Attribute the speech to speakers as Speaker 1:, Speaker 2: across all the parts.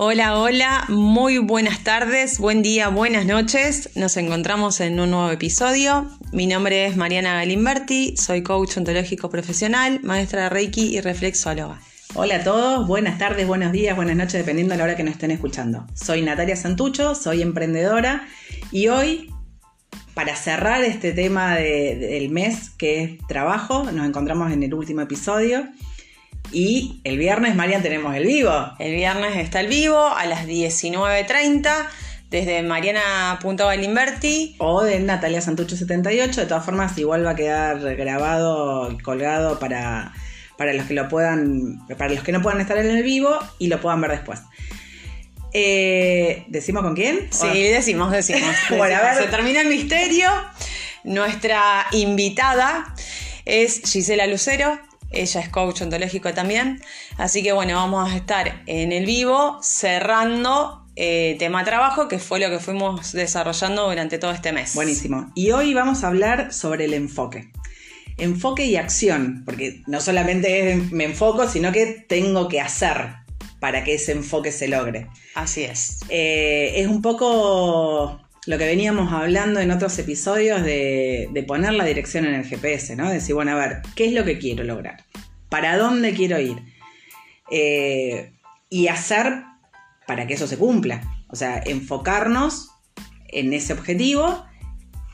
Speaker 1: Hola, hola, muy buenas tardes, buen día, buenas noches. Nos encontramos en un nuevo episodio. Mi nombre es Mariana Galimberti, soy coach ontológico profesional, maestra de Reiki y reflexóloga.
Speaker 2: Hola a todos, buenas tardes, buenos días, buenas noches, dependiendo de la hora que nos estén escuchando. Soy Natalia Santucho, soy emprendedora y hoy, para cerrar este tema del mes que es trabajo, nos encontramos en el último episodio y el viernes, Marian, tenemos el vivo.
Speaker 1: El viernes está el vivo a las 19.30 desde mariana.galimberti.
Speaker 2: O de Natalia Santucho 78. De todas formas, igual va a quedar grabado y colgado para, para los que lo puedan, para los que no puedan estar en el vivo y lo puedan ver después. Eh, ¿Decimos con quién?
Speaker 1: Sí, decimos, decimos.
Speaker 2: bueno, a ver.
Speaker 1: Se termina el misterio. Nuestra invitada es Gisela Lucero. Ella es coach ontológico también. Así que bueno, vamos a estar en el vivo cerrando eh, tema trabajo, que fue lo que fuimos desarrollando durante todo este mes.
Speaker 2: Buenísimo. Y hoy vamos a hablar sobre el enfoque. Enfoque y acción, porque no solamente me enfoco, sino que tengo que hacer para que ese enfoque se logre.
Speaker 1: Así es.
Speaker 2: Eh, es un poco lo que veníamos hablando en otros episodios de, poner la dirección en el GPS, ¿no? Decir, bueno, a ver, ¿qué es lo que quiero lograr? ¿Para dónde quiero ir? Eh, y hacer para que eso se cumpla. O sea, enfocarnos en ese objetivo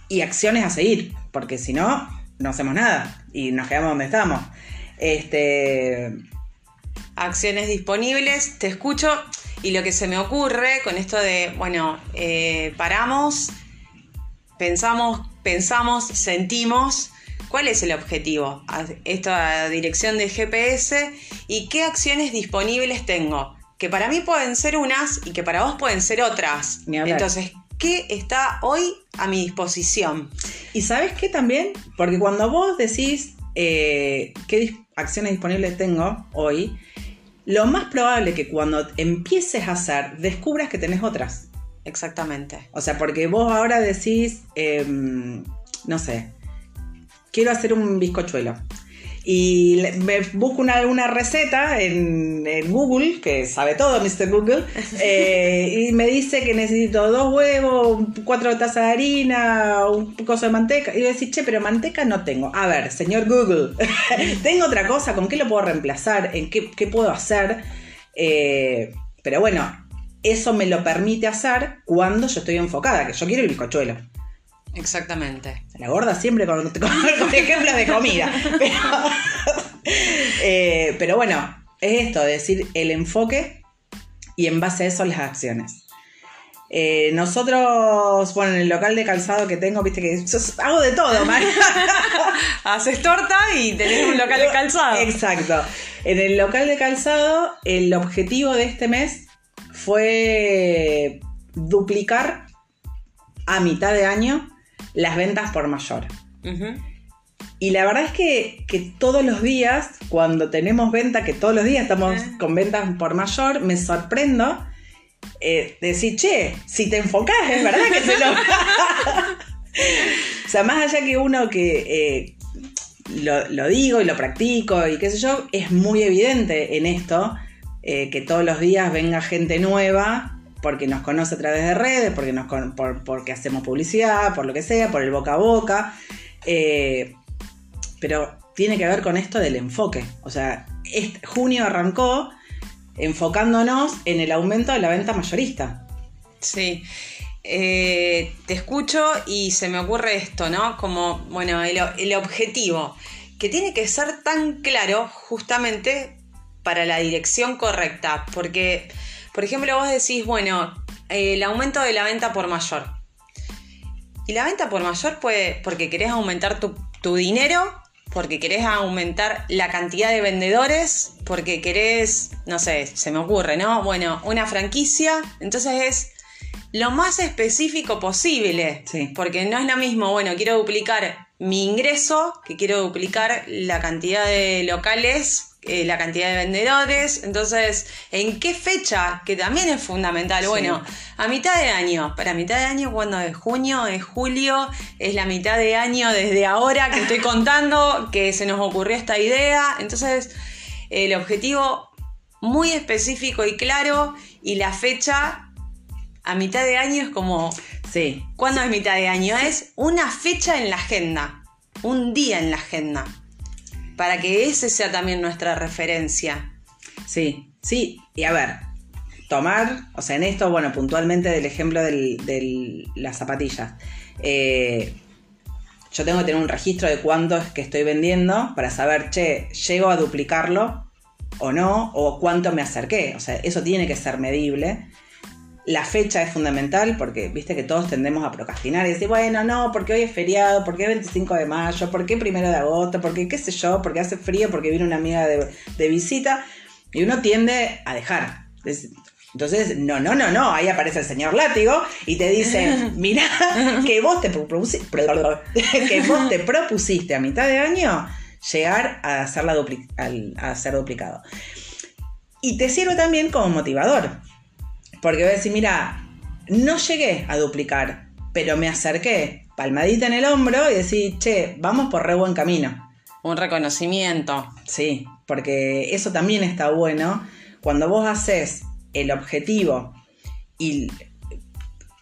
Speaker 2: y acciones a seguir, porque si no, no hacemos nada y nos quedamos donde estamos. Este...
Speaker 1: Acciones disponibles, te escucho y lo que se me ocurre con esto de, bueno, eh, paramos, pensamos, pensamos, sentimos, ¿cuál es el objetivo? Esta dirección de GPS y qué acciones disponibles tengo. Que para mí pueden ser unas y que para vos pueden ser otras. Entonces, ¿qué está hoy a mi disposición?
Speaker 2: Y sabes qué también, porque cuando vos decís eh, qué acciones disponibles tengo hoy, lo más probable que cuando empieces a hacer, descubras que tenés otras.
Speaker 1: Exactamente.
Speaker 2: O sea, porque vos ahora decís, em, no sé, quiero hacer un bizcochuelo y me busco una, receta en, Google, que sabe todo Mr. Google, eh, y me dice que necesito dos huevos, cuatro tazas de harina, un poco de manteca. Y yo decir, che, pero manteca no tengo. A ver, señor Google, ¿tengo otra cosa? ¿Con qué lo puedo reemplazar? ¿En qué, puedo hacer? Eh, pero bueno, eso me lo permite hacer cuando yo estoy enfocada, que yo quiero el bizcochuelo.
Speaker 1: Exactamente.
Speaker 2: La gorda siempre con, ejemplos de comida. Eh, pero, bueno, es esto, decir el enfoque y en base a eso las acciones. Eh, nosotros, bueno, en el local de calzado que tengo, viste que hago de todo, María.
Speaker 1: Haces torta y tenés un local de calzado.
Speaker 2: Exacto. En el local de calzado, el objetivo de este mes fue duplicar a mitad de año las ventas por mayor. Y la verdad es que, todos los días, cuando tenemos venta, que todos los días estamos con ventas por mayor, me sorprendo eh, decir, che, si te enfocás, es verdad que se lo... o sea, más allá que uno que eh, lo, digo y lo practico y qué sé yo, es muy evidente en esto eh, que todos los días venga gente nueva porque nos conoce a través de redes, porque, nos, porque hacemos publicidad, por lo que sea, por el boca a boca. Eh, pero tiene que ver con esto del enfoque. O sea, junio arrancó enfocándonos en el aumento de la venta mayorista.
Speaker 1: Sí. Eh, te escucho y se me ocurre esto, ¿no? Como, bueno, el objetivo, que tiene que ser tan claro justamente para la dirección correcta, porque por ejemplo, vos decís, bueno, el aumento de la venta por mayor. Y la venta por mayor puede, porque querés aumentar tu, dinero, porque querés aumentar la cantidad de vendedores, porque querés, no sé, se me ocurre, ¿no? Bueno, una franquicia. Entonces es lo más específico posible.
Speaker 2: Sí.
Speaker 1: Porque no es lo mismo, bueno, quiero duplicar mi ingreso, que quiero duplicar la cantidad de locales eh, la cantidad de vendedores. Entonces, ¿en qué fecha? Que también es fundamental. Bueno, a mitad de año. Para mitad de año, cuando es junio, es julio, es la mitad de año desde ahora que estoy contando que se nos ocurrió esta idea. Entonces, el objetivo muy específico y claro y la fecha a mitad de año es como...
Speaker 2: Sí.
Speaker 1: ¿Cuándo es mitad de año? Es una fecha en la agenda, un día en la agenda, para que ese sea también nuestra referencia.
Speaker 2: Sí, sí. Y a ver, tomar, o sea, en esto, bueno, puntualmente del ejemplo de las zapatillas. Eh, yo tengo que tener un registro de cuánto es que estoy vendiendo para saber, che, llego a duplicarlo o no, o cuánto me acerqué. O sea, eso tiene que ser medible. La fecha es fundamental porque, viste que todos tendemos a procrastinar y decir, bueno, no, porque hoy es feriado, porque es 25 de mayo, porque primero de agosto, porque qué sé yo, porque hace frío, porque viene una amiga de, de visita. Y uno tiende a dejar. Entonces, no, no, no, no, ahí aparece el señor látigo y te dice, mira, que vos te, propusiste, que vos te propusiste a mitad de año llegar a, hacerla a ser duplicado. Y te sirve también como motivador, porque voy a decir, mira, no llegué a duplicar, pero me acerqué, palmadita en el hombro y decir, che, vamos por re buen camino.
Speaker 1: Un reconocimiento.
Speaker 2: Sí, porque eso también está bueno. Cuando vos haces el objetivo y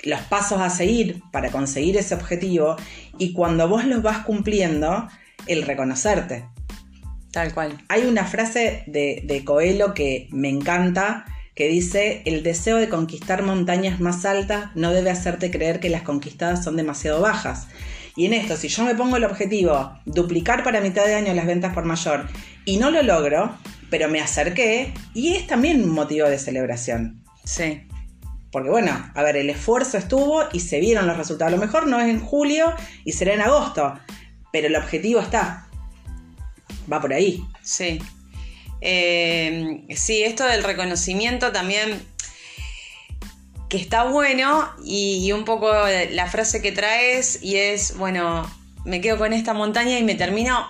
Speaker 2: los pasos a seguir para conseguir ese objetivo y cuando vos los vas cumpliendo, el reconocerte.
Speaker 1: Tal cual.
Speaker 2: Hay una frase de, de Coelho que me encanta que dice, el deseo de conquistar montañas más altas no debe hacerte creer que las conquistadas son demasiado bajas. Y en esto, si yo me pongo el objetivo, duplicar para mitad de año las ventas por mayor, y no lo logro, pero me acerqué y es también un motivo de celebración.
Speaker 1: Sí.
Speaker 2: Porque bueno, a ver, el esfuerzo estuvo y se vieron los resultados. A lo mejor no es en julio y será en agosto, pero el objetivo está. Va por ahí.
Speaker 1: Sí. Eh, sí, esto del reconocimiento también que está bueno y, un poco la frase que traes y es, bueno, me quedo con esta montaña y me termino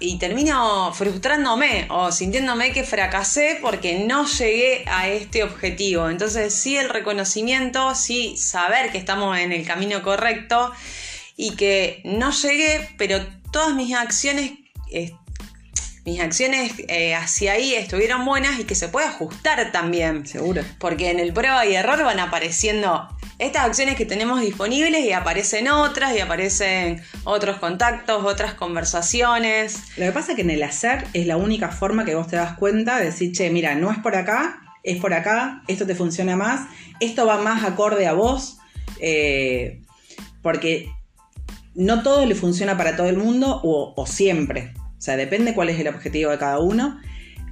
Speaker 1: y termino frustrándome o sintiéndome que fracasé porque no llegué a este objetivo. Entonces, sí el reconocimiento, sí saber que estamos en el camino correcto y que no llegué, pero todas mis acciones mis acciones eh, hacia ahí estuvieron buenas y que se puede ajustar también.
Speaker 2: Seguro.
Speaker 1: Porque en el prueba y error van apareciendo estas acciones que tenemos disponibles y aparecen otras y aparecen otros contactos, otras conversaciones.
Speaker 2: Lo que pasa es que en el hacer es la única forma que vos te das cuenta de decir, che, mira, no es por acá, es por acá, esto te funciona más, esto va más acorde a vos, eh, porque no todo le funciona para todo el mundo o, o siempre. O sea, depende cuál es el objetivo de cada uno.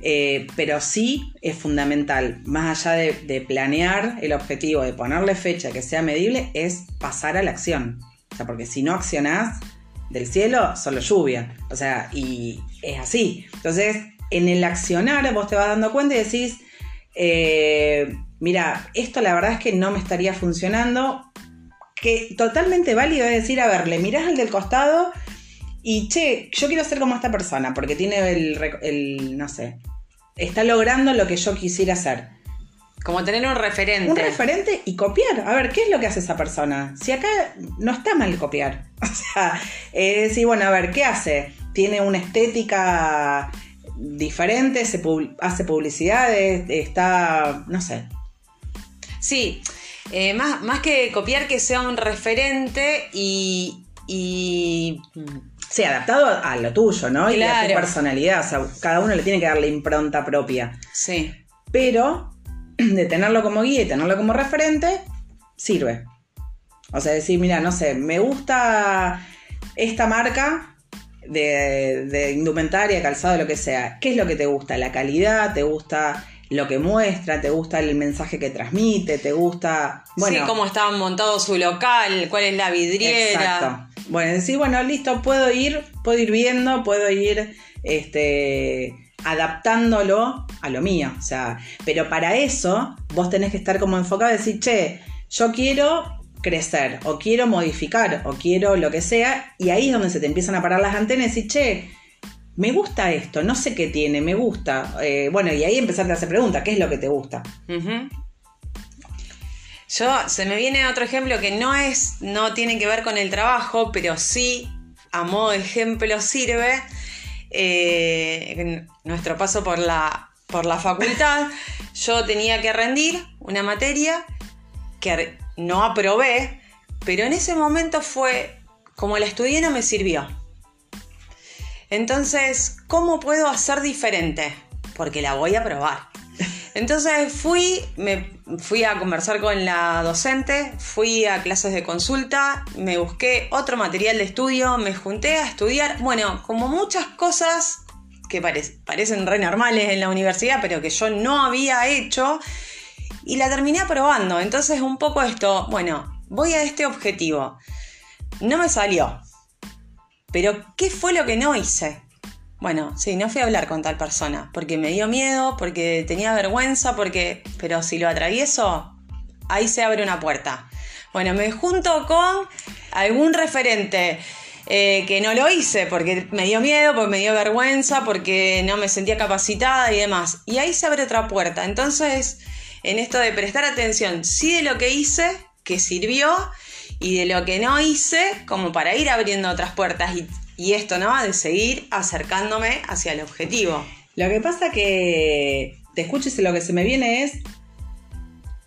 Speaker 2: Eh, pero sí es fundamental, más allá de, planear el objetivo, de ponerle fecha que sea medible, es pasar a la acción. O sea, porque si no accionás del cielo, solo lluvia. O sea, y es así. Entonces, en el accionar vos te vas dando cuenta y decís, eh, mira, esto la verdad es que no me estaría funcionando. Que totalmente válido es decir, a ver, le mirás al del costado y che, yo quiero ser como esta persona, porque tiene el, no sé, está logrando lo que yo quisiera hacer.
Speaker 1: Como tener un referente.
Speaker 2: Un referente y copiar. A ver, ¿qué es lo que hace esa persona? Si acá no está mal copiar. O sea, es decir, bueno, a ver, ¿qué hace? Tiene una estética diferente, se hace publicidades, está, no sé.
Speaker 1: Sí, eh, más, más que copiar que sea un referente y, y
Speaker 2: Sí, adaptado a lo tuyo, ¿no? Y a tu personalidad. O sea, cada uno le tiene que dar la impronta propia.
Speaker 1: Sí.
Speaker 2: Pero de tenerlo como guía y tenerlo como referente, sirve. O sea, decir, mira, no sé, me gusta esta marca de, de indumentaria, calzado, lo que sea. ¿Qué es lo que te gusta? ¿La calidad? ¿Te gusta lo que muestra, te gusta el mensaje que transmite, te gusta.
Speaker 1: Bueno, sí, cómo está montado su local, cuál es la vidriera. Exacto.
Speaker 2: Bueno, decir, bueno, listo, puedo ir, puedo ir viendo, puedo ir este, adaptándolo a lo mío. O sea, pero para eso vos tenés que estar como enfocado y decir, che, yo quiero crecer, o quiero modificar, o quiero lo que sea, y ahí es donde se te empiezan a parar las antenas y decir, che, me gusta esto, no sé qué tiene, me gusta. Eh, bueno, y ahí empezarte a hacer preguntas, ¿qué es lo que te gusta?
Speaker 1: Yo, se me viene otro ejemplo que no es, no tiene que ver con el trabajo, pero sí, a modo de ejemplo, sirve eh, nuestro paso por la por la facultad, yo tenía que rendir una materia que no aprobé, pero en ese momento fue como la estudié no me sirvió. Entonces, ¿cómo puedo hacer diferente? Porque la voy a probar. Entonces fui, me fui a conversar con la docente, fui a clases de consulta, me busqué otro material de estudio, me junté a estudiar, bueno, como muchas cosas que parecen re normales en la universidad, pero que yo no había hecho, y la terminé aprobando. Entonces un poco esto, bueno, voy a este objetivo. No me salió. Pero ¿qué fue lo que no hice? Bueno, sí, no fui a hablar con tal persona, porque me dio miedo, porque tenía vergüenza, porque... Pero si lo atravieso, ahí se abre una puerta. Bueno, me junto con algún referente eh, que no lo hice, porque me dio miedo, porque me dio vergüenza, porque no me sentía capacitada y demás. Y ahí se abre otra puerta. Entonces, en esto de prestar atención, sí de lo que hice, que sirvió, y de lo que no hice, como para ir abriendo otras puertas. Y esto, ¿no? De seguir acercándome hacia el objetivo.
Speaker 2: Lo que pasa que te escuches y lo que se me viene es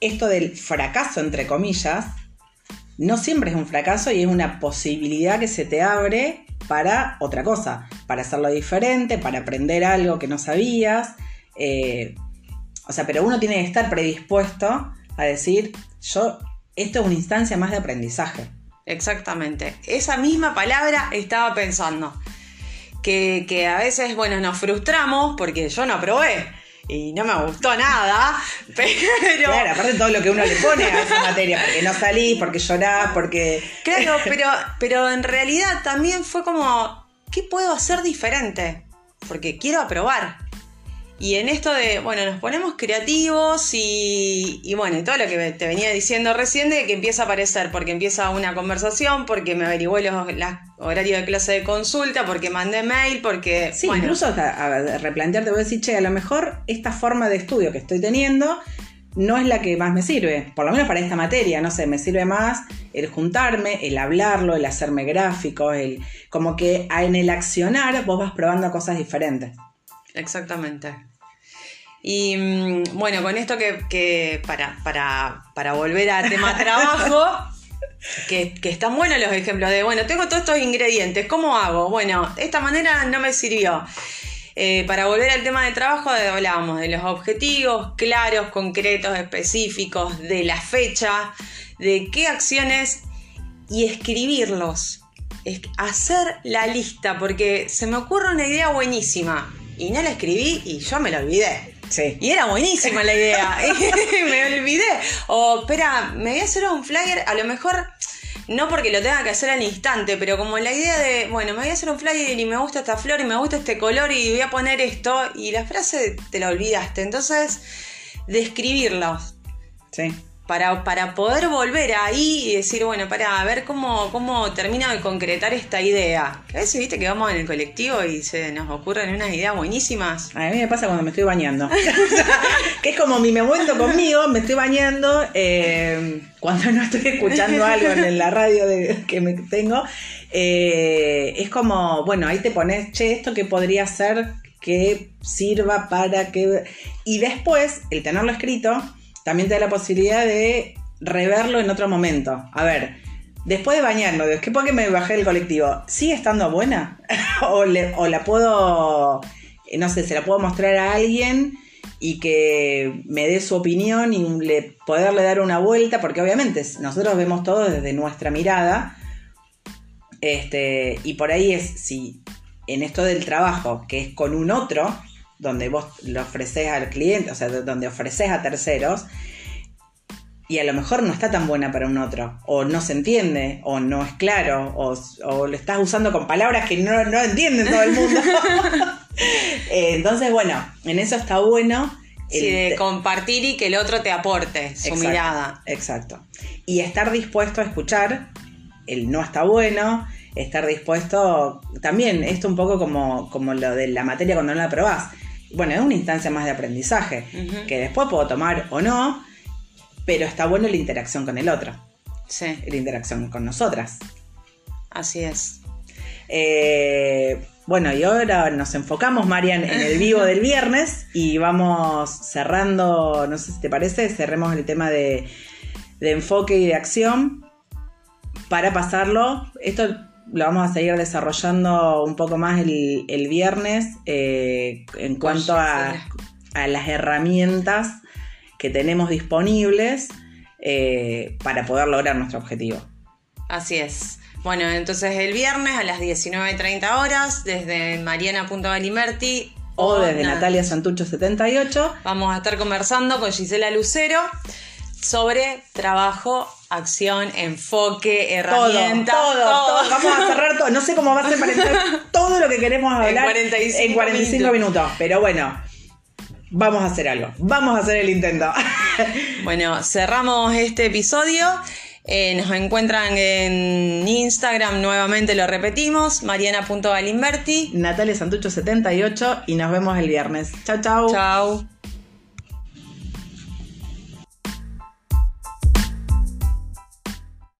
Speaker 2: esto del fracaso, entre comillas, no siempre es un fracaso y es una posibilidad que se te abre para otra cosa, para hacerlo diferente, para aprender algo que no sabías. Eh, o sea, pero uno tiene que estar predispuesto a decir, yo, esto es una instancia más de aprendizaje.
Speaker 1: Exactamente. Esa misma palabra estaba pensando. Que, a veces, bueno, nos frustramos porque yo no aprobé y no me gustó nada, pero...
Speaker 2: Claro, aparte de todo lo que uno le pone a esa materia, porque no salís, porque llorás, porque...
Speaker 1: Claro, pero, pero en realidad también fue como, ¿qué puedo hacer diferente? Porque quiero aprobar. Y en esto de, bueno, nos ponemos creativos y, bueno, y todo lo que te venía diciendo recién de que empieza a aparecer, porque empieza una conversación, porque me averigué los, horarios de clase de consulta, porque mandé mail, porque...
Speaker 2: Sí, incluso hasta replantearte, voy a decir, che, a lo mejor esta forma de estudio que estoy teniendo no es la que más me sirve, por lo menos para esta materia, no sé, me sirve más el juntarme, el hablarlo, el hacerme gráficos, el como que en el accionar vos vas probando cosas diferentes.
Speaker 1: Exactamente. Y mm, bueno, con esto que, para, para, volver a tema trabajo, que, están buenos los ejemplos de, bueno, tengo todos estos ingredientes, ¿cómo hago? Bueno, de esta manera no me sirvió. Eh, para volver al tema de trabajo, hablábamos de los objetivos claros, concretos, específicos, de la fecha, de qué acciones y escribirlos. hacer la lista, porque se me ocurre una idea buenísima y no la escribí y yo me la olvidé. Y era buenísima la idea. y me olvidé. O, espera, me voy a hacer un flyer, a lo mejor no porque lo tenga que hacer al instante, pero como la idea de, bueno, me voy a hacer un flyer y me gusta esta flor y me gusta este color y voy a poner esto y la frase te la olvidaste. Entonces, describirlos.
Speaker 2: Sí
Speaker 1: para, poder volver ahí y decir, bueno, para a ver cómo, cómo termino de concretar esta idea. a veces viste que vamos en el colectivo y se nos ocurren unas ideas buenísimas.
Speaker 2: A mí me pasa cuando me estoy bañando. que es como mi momento conmigo, me estoy bañando, eh, cuando no estoy escuchando algo en la radio que me tengo, eh, es como, bueno, ahí te pones, che, esto que podría ser que sirva para que... Y después, el tenerlo escrito, también te da la posibilidad de reverlo en otro momento. A ver, después de bañarlo, ¿qué por qué me bajé del colectivo? ¿Sigue estando buena? o, la puedo, eh, no sé, se la puedo mostrar a alguien y que me dé su opinión y le, poderle dar una vuelta, porque obviamente nosotros vemos todo desde nuestra mirada. Este, y por ahí es si en esto del trabajo, que es con un otro, donde vos lo ofreces al cliente, o sea, donde ofreces a terceros, y a lo mejor no está tan buena para un otro, o no se entiende, o no es claro, o, lo estás usando con palabras que no, no entienden todo el mundo. Eh, entonces, bueno, en eso está bueno.
Speaker 1: Sí, de compartir y que el otro te aporte su mirada.
Speaker 2: Exacto. Y estar dispuesto a escuchar el no está bueno, estar dispuesto, también esto un poco como, como lo de la materia cuando no la probás bueno, es una instancia más de aprendizaje, que después puedo tomar o no, pero está bueno la interacción con el otro.
Speaker 1: Sí.
Speaker 2: La interacción con nosotras.
Speaker 1: Así es.
Speaker 2: Eh, Bueno, y ahora nos enfocamos, Marian, en el vivo del viernes y vamos cerrando, no sé si te parece, cerremos el tema de, de enfoque y de acción para pasarlo. Esto lo vamos a seguir desarrollando un poco más el, el viernes eh, en cuanto a, a, las herramientas que tenemos disponibles eh, para poder lograr nuestro objetivo.
Speaker 1: Así es. Bueno, entonces el viernes a las 19.30 horas, desde mariana.galimerti
Speaker 2: o, desde Natalia Santucho 78,
Speaker 1: vamos a estar conversando con Gisela Lucero sobre trabajo, acción, enfoque, herramientas.
Speaker 2: Todo, todo, Vamos a cerrar todo. No sé cómo va a ser para entrar todo lo que queremos hablar en
Speaker 1: 45,
Speaker 2: en 45 minutos. Pero bueno, vamos a hacer algo. Vamos a hacer el intento.
Speaker 1: bueno, cerramos este episodio. Eh, nos encuentran en Instagram, nuevamente lo repetimos, mariana.galimberti.
Speaker 2: Natalia Santucho 78 y nos vemos el viernes. Chau, chau.
Speaker 1: Chau.